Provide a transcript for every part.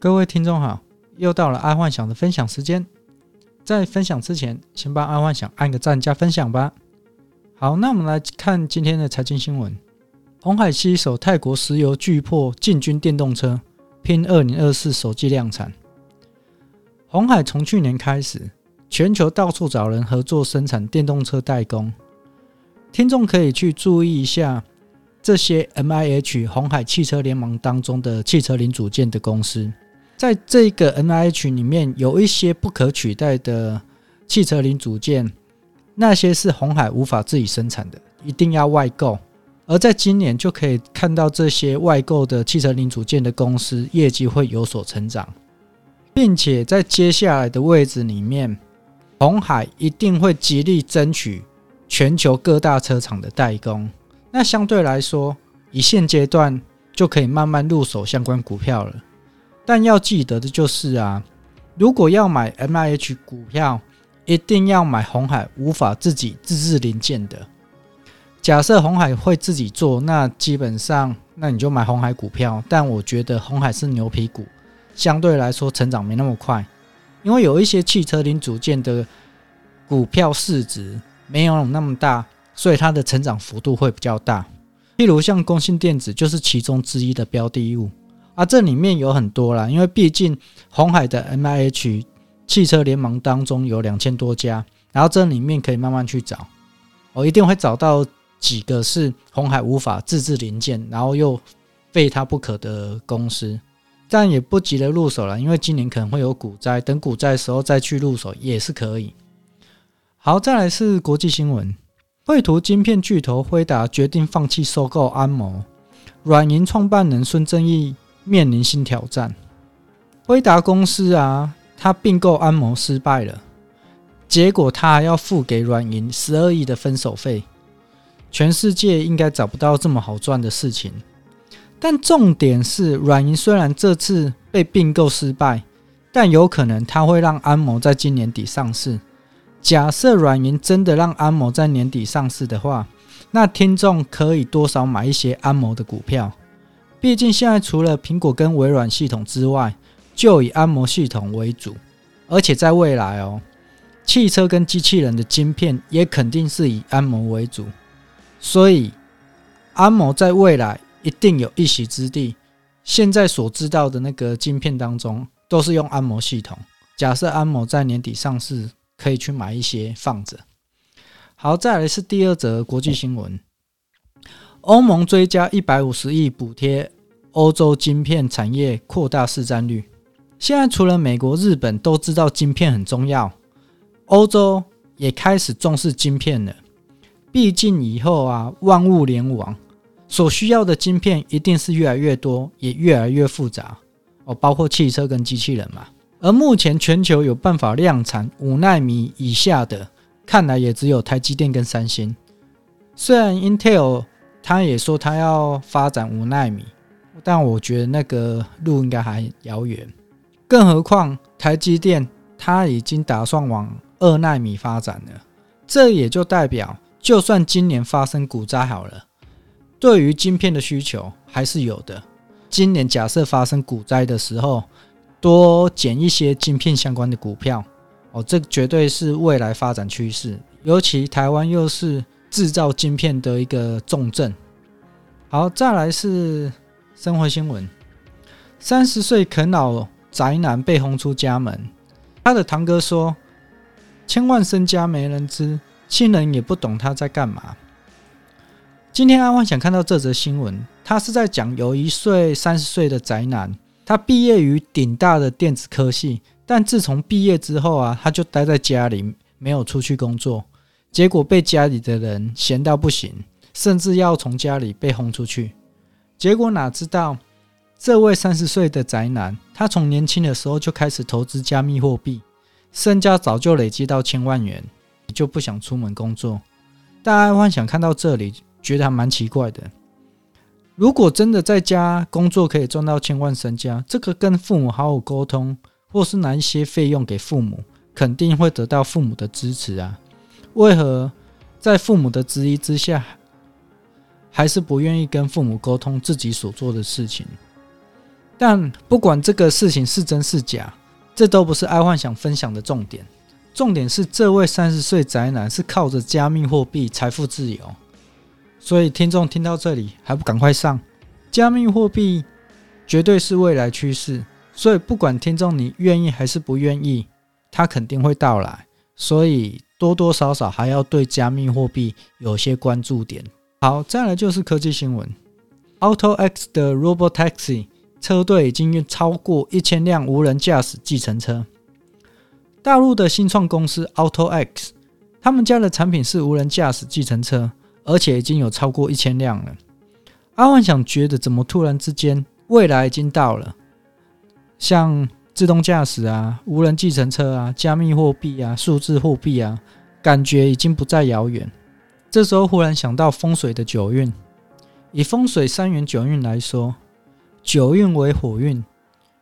各位听众好，又到了爱幻想的分享时间。在分享之前，先帮爱幻想按个赞加分享吧。好，那我们来看今天的财经新闻：红海携手泰国石油巨擘进军电动车，拼二零二四首季量产。红海从去年开始，全球到处找人合作生产电动车代工。听众可以去注意一下这些 MIH 红海汽车联盟当中的汽车零组件的公司。在这个 N I H 里面，有一些不可取代的汽车零组件，那些是红海无法自己生产的，一定要外购。而在今年就可以看到这些外购的汽车零组件的公司业绩会有所成长，并且在接下来的位置里面，红海一定会极力争取全球各大车厂的代工。那相对来说，以现阶段就可以慢慢入手相关股票了。但要记得的就是啊，如果要买 MIH 股票，一定要买红海无法自己自制零件的。假设红海会自己做，那基本上那你就买红海股票。但我觉得红海是牛皮股，相对来说成长没那么快，因为有一些汽车零组件的股票市值没有那么大，所以它的成长幅度会比较大。例如像工信电子就是其中之一的标的物。啊，这里面有很多啦，因为毕竟红海的 MIH 汽车联盟当中有两千多家，然后这里面可以慢慢去找，我一定会找到几个是红海无法自制零件，然后又非它不可的公司，但也不急着入手了，因为今年可能会有股灾，等股灾的时候再去入手也是可以。好，再来是国际新闻，绘图晶片巨头辉达决定放弃收购安谋，软银创办人孙正义。面临新挑战，辉达公司啊，他并购安谋失败了，结果他还要付给软银十二亿的分手费。全世界应该找不到这么好赚的事情。但重点是，软银虽然这次被并购失败，但有可能他会让安谋在今年底上市。假设软银真的让安谋在年底上市的话，那听众可以多少买一些安谋的股票。毕竟现在除了苹果跟微软系统之外，就以安谋系统为主，而且在未来哦，汽车跟机器人的晶片也肯定是以安谋为主，所以安谋在未来一定有一席之地。现在所知道的那个晶片当中，都是用安谋系统。假设安谋在年底上市，可以去买一些放着。好，再来是第二则国际新闻。欧盟追加一百五十亿补贴欧洲晶片产业，扩大市占率。现在除了美国、日本都知道晶片很重要，欧洲也开始重视晶片了。毕竟以后啊，万物联网所需要的晶片一定是越来越多，也越来越复杂哦，包括汽车跟机器人嘛。而目前全球有办法量产五纳米以下的，看来也只有台积电跟三星。虽然 Intel 他也说他要发展五纳米，但我觉得那个路应该还遥远。更何况台积电他已经打算往二纳米发展了，这也就代表，就算今年发生股灾好了，对于晶片的需求还是有的。今年假设发生股灾的时候，多捡一些晶片相关的股票哦，这绝对是未来发展趋势。尤其台湾又是。制造晶片的一个重镇。好，再来是生活新闻：三十岁啃老宅男被轰出家门。他的堂哥说：“千万身家没人知，亲人也不懂他在干嘛。”今天安安想看到这则新闻，他是在讲有一岁三十岁的宅男，他毕业于顶大的电子科系，但自从毕业之后啊，他就待在家里，没有出去工作。结果被家里的人嫌到不行，甚至要从家里被轰出去。结果哪知道，这位三十岁的宅男，他从年轻的时候就开始投资加密货币，身家早就累积到千万元，就不想出门工作。大家幻想看到这里，觉得还蛮奇怪的。如果真的在家工作可以赚到千万身家，这个跟父母好好沟通，或是拿一些费用给父母，肯定会得到父母的支持啊。为何在父母的质疑之下，还是不愿意跟父母沟通自己所做的事情？但不管这个事情是真是假，这都不是爱幻想分享的重点。重点是这位三十岁宅男是靠着加密货币财富自由，所以听众听到这里还不赶快上？加密货币绝对是未来趋势，所以不管听众你愿意还是不愿意，它肯定会到来。所以多多少少还要对加密货币有些关注点。好，再来就是科技新闻，AutoX 的 Robotaxi 车队已经超过一千辆无人驾驶计程车。大陆的新创公司 AutoX，他们家的产品是无人驾驶计程车，而且已经有超过一千辆了。阿幻想觉得，怎么突然之间未来已经到了？像自动驾驶啊、无人计程车啊、加密货币啊、数字货币啊，感觉已经不再遥远。这时候忽然想到风水的九运，以风水三元九运来说，九运为火运，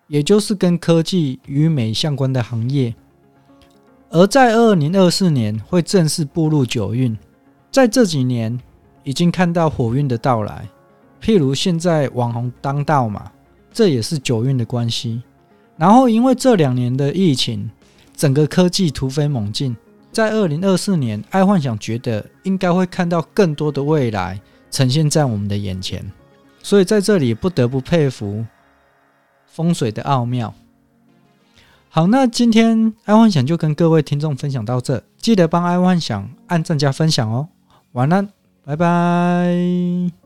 也就是跟科技与美相关的行业。而在二零二四年会正式步入九运，在这几年已经看到火运的到来，譬如现在网红当道嘛，这也是九运的关系。然后，因为这两年的疫情，整个科技突飞猛进，在二零二四年，爱幻想觉得应该会看到更多的未来呈现在我们的眼前，所以在这里不得不佩服风水的奥妙。好，那今天爱幻想就跟各位听众分享到这，记得帮爱幻想按赞加分享哦。晚安，拜拜。